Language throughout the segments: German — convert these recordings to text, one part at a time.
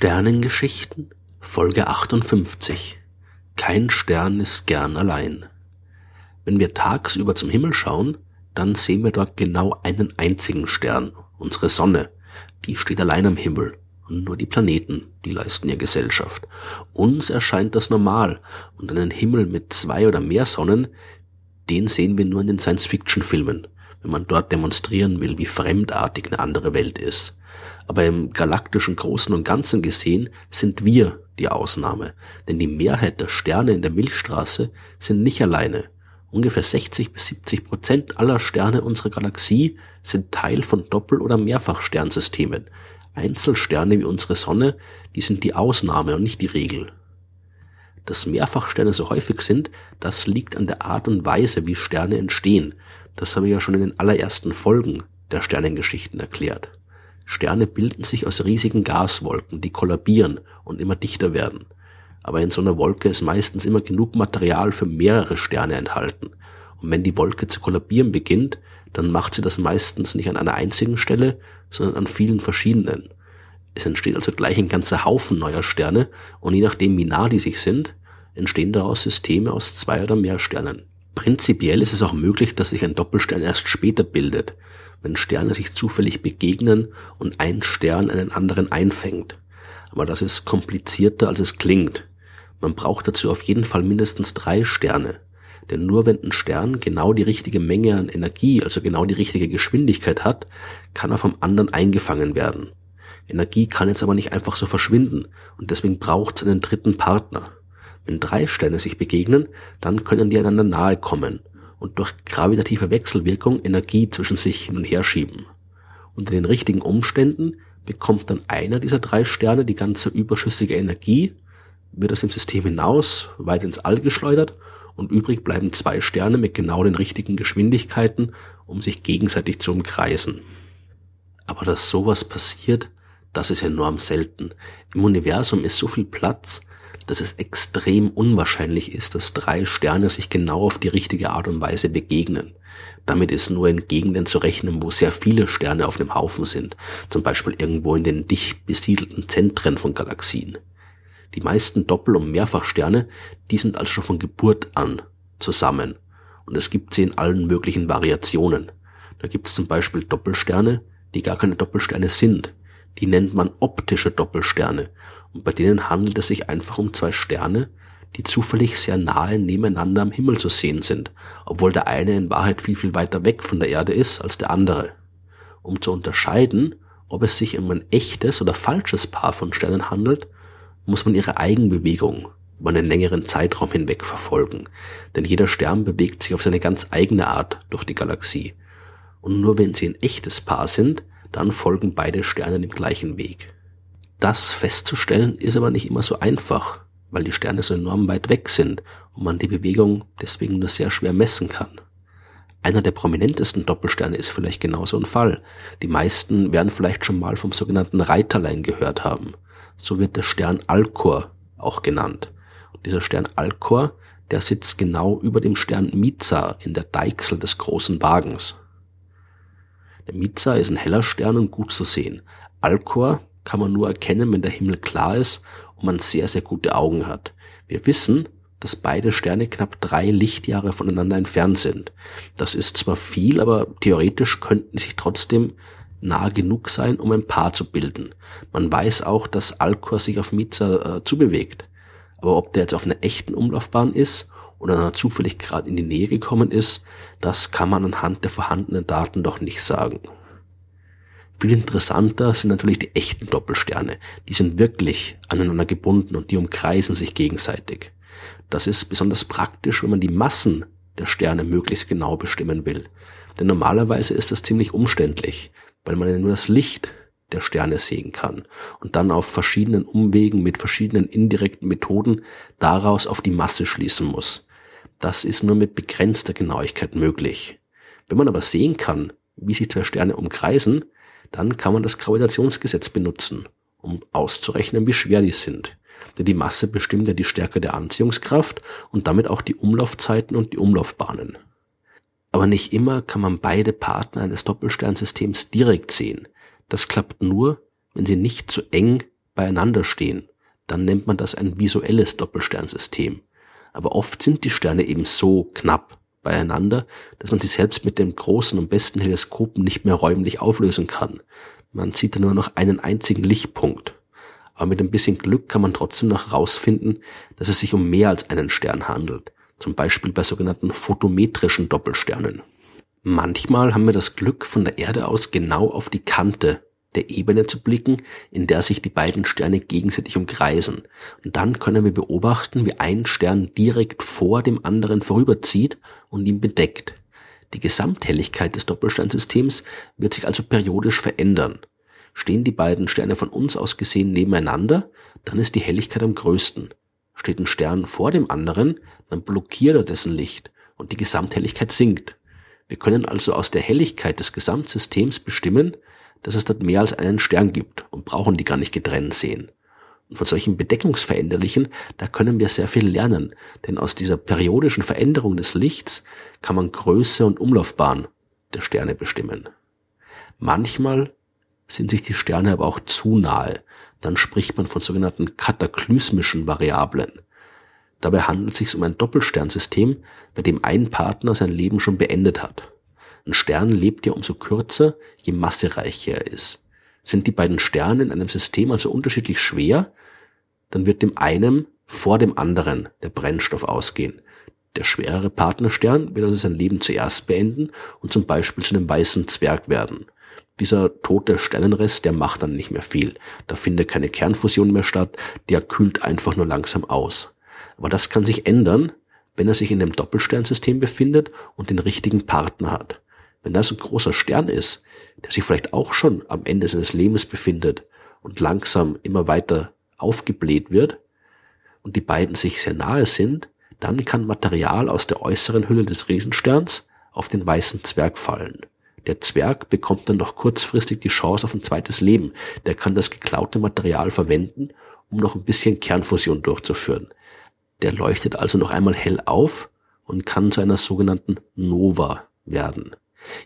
Sternengeschichten Folge 58 Kein Stern ist gern allein. Wenn wir tagsüber zum Himmel schauen, dann sehen wir dort genau einen einzigen Stern, unsere Sonne. Die steht allein am Himmel und nur die Planeten, die leisten ihr Gesellschaft. Uns erscheint das normal und einen Himmel mit zwei oder mehr Sonnen, den sehen wir nur in den Science-Fiction-Filmen, wenn man dort demonstrieren will, wie fremdartig eine andere Welt ist aber im galaktischen Großen und Ganzen gesehen sind wir die Ausnahme, denn die Mehrheit der Sterne in der Milchstraße sind nicht alleine. Ungefähr 60 bis 70 Prozent aller Sterne unserer Galaxie sind Teil von Doppel- oder Mehrfachsternsystemen. Einzelsterne wie unsere Sonne, die sind die Ausnahme und nicht die Regel. Dass Mehrfachsterne so häufig sind, das liegt an der Art und Weise, wie Sterne entstehen. Das habe ich ja schon in den allerersten Folgen der Sternengeschichten erklärt. Sterne bilden sich aus riesigen Gaswolken, die kollabieren und immer dichter werden. Aber in so einer Wolke ist meistens immer genug Material für mehrere Sterne enthalten. Und wenn die Wolke zu kollabieren beginnt, dann macht sie das meistens nicht an einer einzigen Stelle, sondern an vielen verschiedenen. Es entsteht also gleich ein ganzer Haufen neuer Sterne und je nachdem, wie nah die sich sind, entstehen daraus Systeme aus zwei oder mehr Sternen. Prinzipiell ist es auch möglich, dass sich ein Doppelstern erst später bildet, wenn Sterne sich zufällig begegnen und ein Stern einen anderen einfängt. Aber das ist komplizierter, als es klingt. Man braucht dazu auf jeden Fall mindestens drei Sterne. Denn nur wenn ein Stern genau die richtige Menge an Energie, also genau die richtige Geschwindigkeit hat, kann er vom anderen eingefangen werden. Energie kann jetzt aber nicht einfach so verschwinden und deswegen braucht es einen dritten Partner. Wenn drei Sterne sich begegnen, dann können die einander nahe kommen und durch gravitative Wechselwirkung Energie zwischen sich hin und her schieben. Unter den richtigen Umständen bekommt dann einer dieser drei Sterne die ganze überschüssige Energie, wird aus dem System hinaus weit ins All geschleudert und übrig bleiben zwei Sterne mit genau den richtigen Geschwindigkeiten, um sich gegenseitig zu umkreisen. Aber dass sowas passiert, das ist enorm selten. Im Universum ist so viel Platz, dass es extrem unwahrscheinlich ist, dass drei Sterne sich genau auf die richtige Art und Weise begegnen. Damit ist nur in Gegenden zu rechnen, wo sehr viele Sterne auf einem Haufen sind, zum Beispiel irgendwo in den dicht besiedelten Zentren von Galaxien. Die meisten Doppel- und Mehrfachsterne, die sind also schon von Geburt an zusammen. Und es gibt sie in allen möglichen Variationen. Da gibt es zum Beispiel Doppelsterne, die gar keine Doppelsterne sind. Die nennt man optische Doppelsterne und bei denen handelt es sich einfach um zwei Sterne, die zufällig sehr nahe nebeneinander am Himmel zu sehen sind, obwohl der eine in Wahrheit viel, viel weiter weg von der Erde ist als der andere. Um zu unterscheiden, ob es sich um ein echtes oder falsches Paar von Sternen handelt, muss man ihre Eigenbewegung über einen längeren Zeitraum hinweg verfolgen, denn jeder Stern bewegt sich auf seine ganz eigene Art durch die Galaxie. Und nur wenn sie ein echtes Paar sind, dann folgen beide Sterne dem gleichen Weg. Das festzustellen ist aber nicht immer so einfach, weil die Sterne so enorm weit weg sind und man die Bewegung deswegen nur sehr schwer messen kann. Einer der prominentesten Doppelsterne ist vielleicht genauso ein Fall. Die meisten werden vielleicht schon mal vom sogenannten Reiterlein gehört haben. So wird der Stern Alcor auch genannt. Und dieser Stern Alcor, der sitzt genau über dem Stern Miza in der Deichsel des großen Wagens. Der Miza ist ein heller Stern und gut zu sehen. Alcor kann man nur erkennen, wenn der Himmel klar ist und man sehr, sehr gute Augen hat. Wir wissen, dass beide Sterne knapp drei Lichtjahre voneinander entfernt sind. Das ist zwar viel, aber theoretisch könnten sich trotzdem nah genug sein, um ein Paar zu bilden. Man weiß auch, dass Alcor sich auf Miza äh, zubewegt. Aber ob der jetzt auf einer echten Umlaufbahn ist oder zufällig gerade in die Nähe gekommen ist, das kann man anhand der vorhandenen Daten doch nicht sagen. Viel interessanter sind natürlich die echten Doppelsterne. Die sind wirklich aneinander gebunden und die umkreisen sich gegenseitig. Das ist besonders praktisch, wenn man die Massen der Sterne möglichst genau bestimmen will. Denn normalerweise ist das ziemlich umständlich, weil man ja nur das Licht der Sterne sehen kann und dann auf verschiedenen Umwegen mit verschiedenen indirekten Methoden daraus auf die Masse schließen muss. Das ist nur mit begrenzter Genauigkeit möglich. Wenn man aber sehen kann, wie sich zwei Sterne umkreisen, dann kann man das Gravitationsgesetz benutzen, um auszurechnen, wie schwer die sind. Denn die Masse bestimmt ja die Stärke der Anziehungskraft und damit auch die Umlaufzeiten und die Umlaufbahnen. Aber nicht immer kann man beide Partner eines Doppelsternsystems direkt sehen. Das klappt nur, wenn sie nicht zu eng beieinander stehen, dann nennt man das ein visuelles Doppelsternsystem. Aber oft sind die Sterne eben so knapp beieinander, dass man sie selbst mit dem großen und besten Teleskopen nicht mehr räumlich auflösen kann. Man sieht da nur noch einen einzigen Lichtpunkt. Aber mit ein bisschen Glück kann man trotzdem noch herausfinden, dass es sich um mehr als einen Stern handelt. Zum Beispiel bei sogenannten photometrischen Doppelsternen. Manchmal haben wir das Glück, von der Erde aus genau auf die Kante der Ebene zu blicken, in der sich die beiden Sterne gegenseitig umkreisen. Und dann können wir beobachten, wie ein Stern direkt vor dem anderen vorüberzieht und ihn bedeckt. Die Gesamthelligkeit des Doppelsternsystems wird sich also periodisch verändern. Stehen die beiden Sterne von uns aus gesehen nebeneinander, dann ist die Helligkeit am größten. Steht ein Stern vor dem anderen, dann blockiert er dessen Licht und die Gesamthelligkeit sinkt. Wir können also aus der Helligkeit des Gesamtsystems bestimmen, dass es dort mehr als einen Stern gibt und brauchen die gar nicht getrennt sehen. Und von solchen Bedeckungsveränderlichen, da können wir sehr viel lernen, denn aus dieser periodischen Veränderung des Lichts kann man Größe und Umlaufbahn der Sterne bestimmen. Manchmal sind sich die Sterne aber auch zu nahe, dann spricht man von sogenannten kataklysmischen Variablen. Dabei handelt es sich um ein Doppelsternsystem, bei dem ein Partner sein Leben schon beendet hat. Ein Stern lebt ja umso kürzer, je massereicher er ist. Sind die beiden Sterne in einem System also unterschiedlich schwer, dann wird dem einen vor dem anderen der Brennstoff ausgehen. Der schwerere Partnerstern wird also sein Leben zuerst beenden und zum Beispiel zu einem weißen Zwerg werden. Dieser tote Sternenrest, der macht dann nicht mehr viel. Da findet keine Kernfusion mehr statt, der kühlt einfach nur langsam aus. Aber das kann sich ändern, wenn er sich in einem Doppelsternsystem befindet und den richtigen Partner hat. Wenn das ein großer Stern ist, der sich vielleicht auch schon am Ende seines Lebens befindet und langsam immer weiter aufgebläht wird und die beiden sich sehr nahe sind, dann kann Material aus der äußeren Hülle des Riesensterns auf den weißen Zwerg fallen. Der Zwerg bekommt dann noch kurzfristig die Chance auf ein zweites Leben. Der kann das geklaute Material verwenden, um noch ein bisschen Kernfusion durchzuführen. Der leuchtet also noch einmal hell auf und kann zu einer sogenannten Nova werden.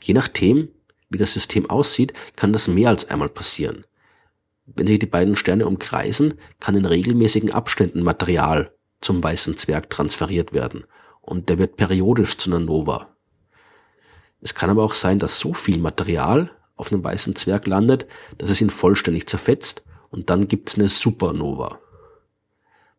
Je nachdem, wie das System aussieht, kann das mehr als einmal passieren. Wenn sich die beiden Sterne umkreisen, kann in regelmäßigen Abständen Material zum weißen Zwerg transferiert werden und der wird periodisch zu einer Nova. Es kann aber auch sein, dass so viel Material auf einem weißen Zwerg landet, dass es ihn vollständig zerfetzt und dann gibt's eine Supernova.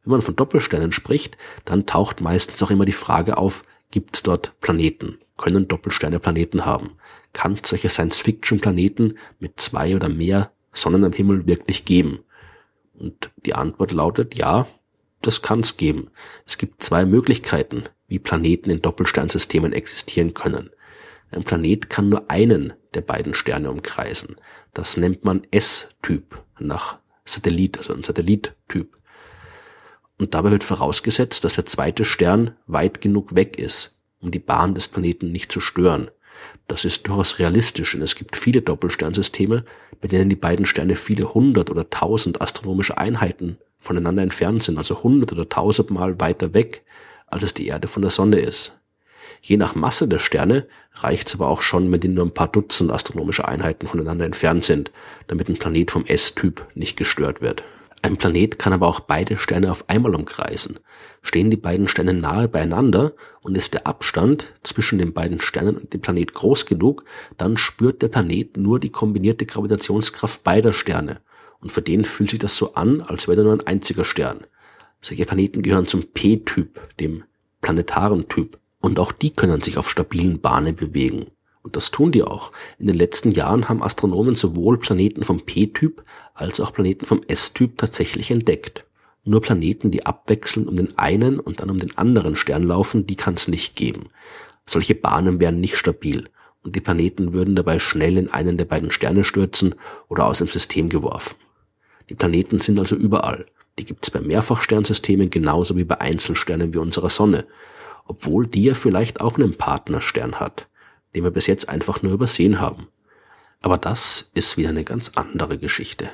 Wenn man von Doppelsternen spricht, dann taucht meistens auch immer die Frage auf, gibt's dort Planeten? Können Doppelsterne Planeten haben? Kann solche Science-Fiction-Planeten mit zwei oder mehr Sonnen am Himmel wirklich geben? Und die Antwort lautet ja, das kann es geben. Es gibt zwei Möglichkeiten, wie Planeten in Doppelsternsystemen existieren können. Ein Planet kann nur einen der beiden Sterne umkreisen. Das nennt man S-Typ nach Satellit, also ein Satellittyp. Und dabei wird vorausgesetzt, dass der zweite Stern weit genug weg ist, um die Bahn des Planeten nicht zu stören. Das ist durchaus realistisch, und es gibt viele Doppelsternsysteme, bei denen die beiden Sterne viele hundert oder tausend astronomische Einheiten voneinander entfernt sind, also hundert oder tausendmal weiter weg, als es die Erde von der Sonne ist. Je nach Masse der Sterne reicht es aber auch schon, wenn die nur ein paar Dutzend astronomische Einheiten voneinander entfernt sind, damit ein Planet vom S-Typ nicht gestört wird. Ein Planet kann aber auch beide Sterne auf einmal umkreisen. Stehen die beiden Sterne nahe beieinander und ist der Abstand zwischen den beiden Sternen und dem Planet groß genug, dann spürt der Planet nur die kombinierte Gravitationskraft beider Sterne. Und für den fühlt sich das so an, als wäre er nur ein einziger Stern. Solche Planeten gehören zum P-Typ, dem planetaren Typ. Und auch die können sich auf stabilen Bahnen bewegen. Und das tun die auch. In den letzten Jahren haben Astronomen sowohl Planeten vom P-Typ als auch Planeten vom S-Typ tatsächlich entdeckt. Nur Planeten, die abwechselnd um den einen und dann um den anderen Stern laufen, die kann es nicht geben. Solche Bahnen wären nicht stabil und die Planeten würden dabei schnell in einen der beiden Sterne stürzen oder aus dem System geworfen. Die Planeten sind also überall. Die gibt's bei Mehrfachsternsystemen genauso wie bei Einzelsternen wie unserer Sonne, obwohl die ja vielleicht auch einen Partnerstern hat den wir bis jetzt einfach nur übersehen haben. Aber das ist wieder eine ganz andere Geschichte.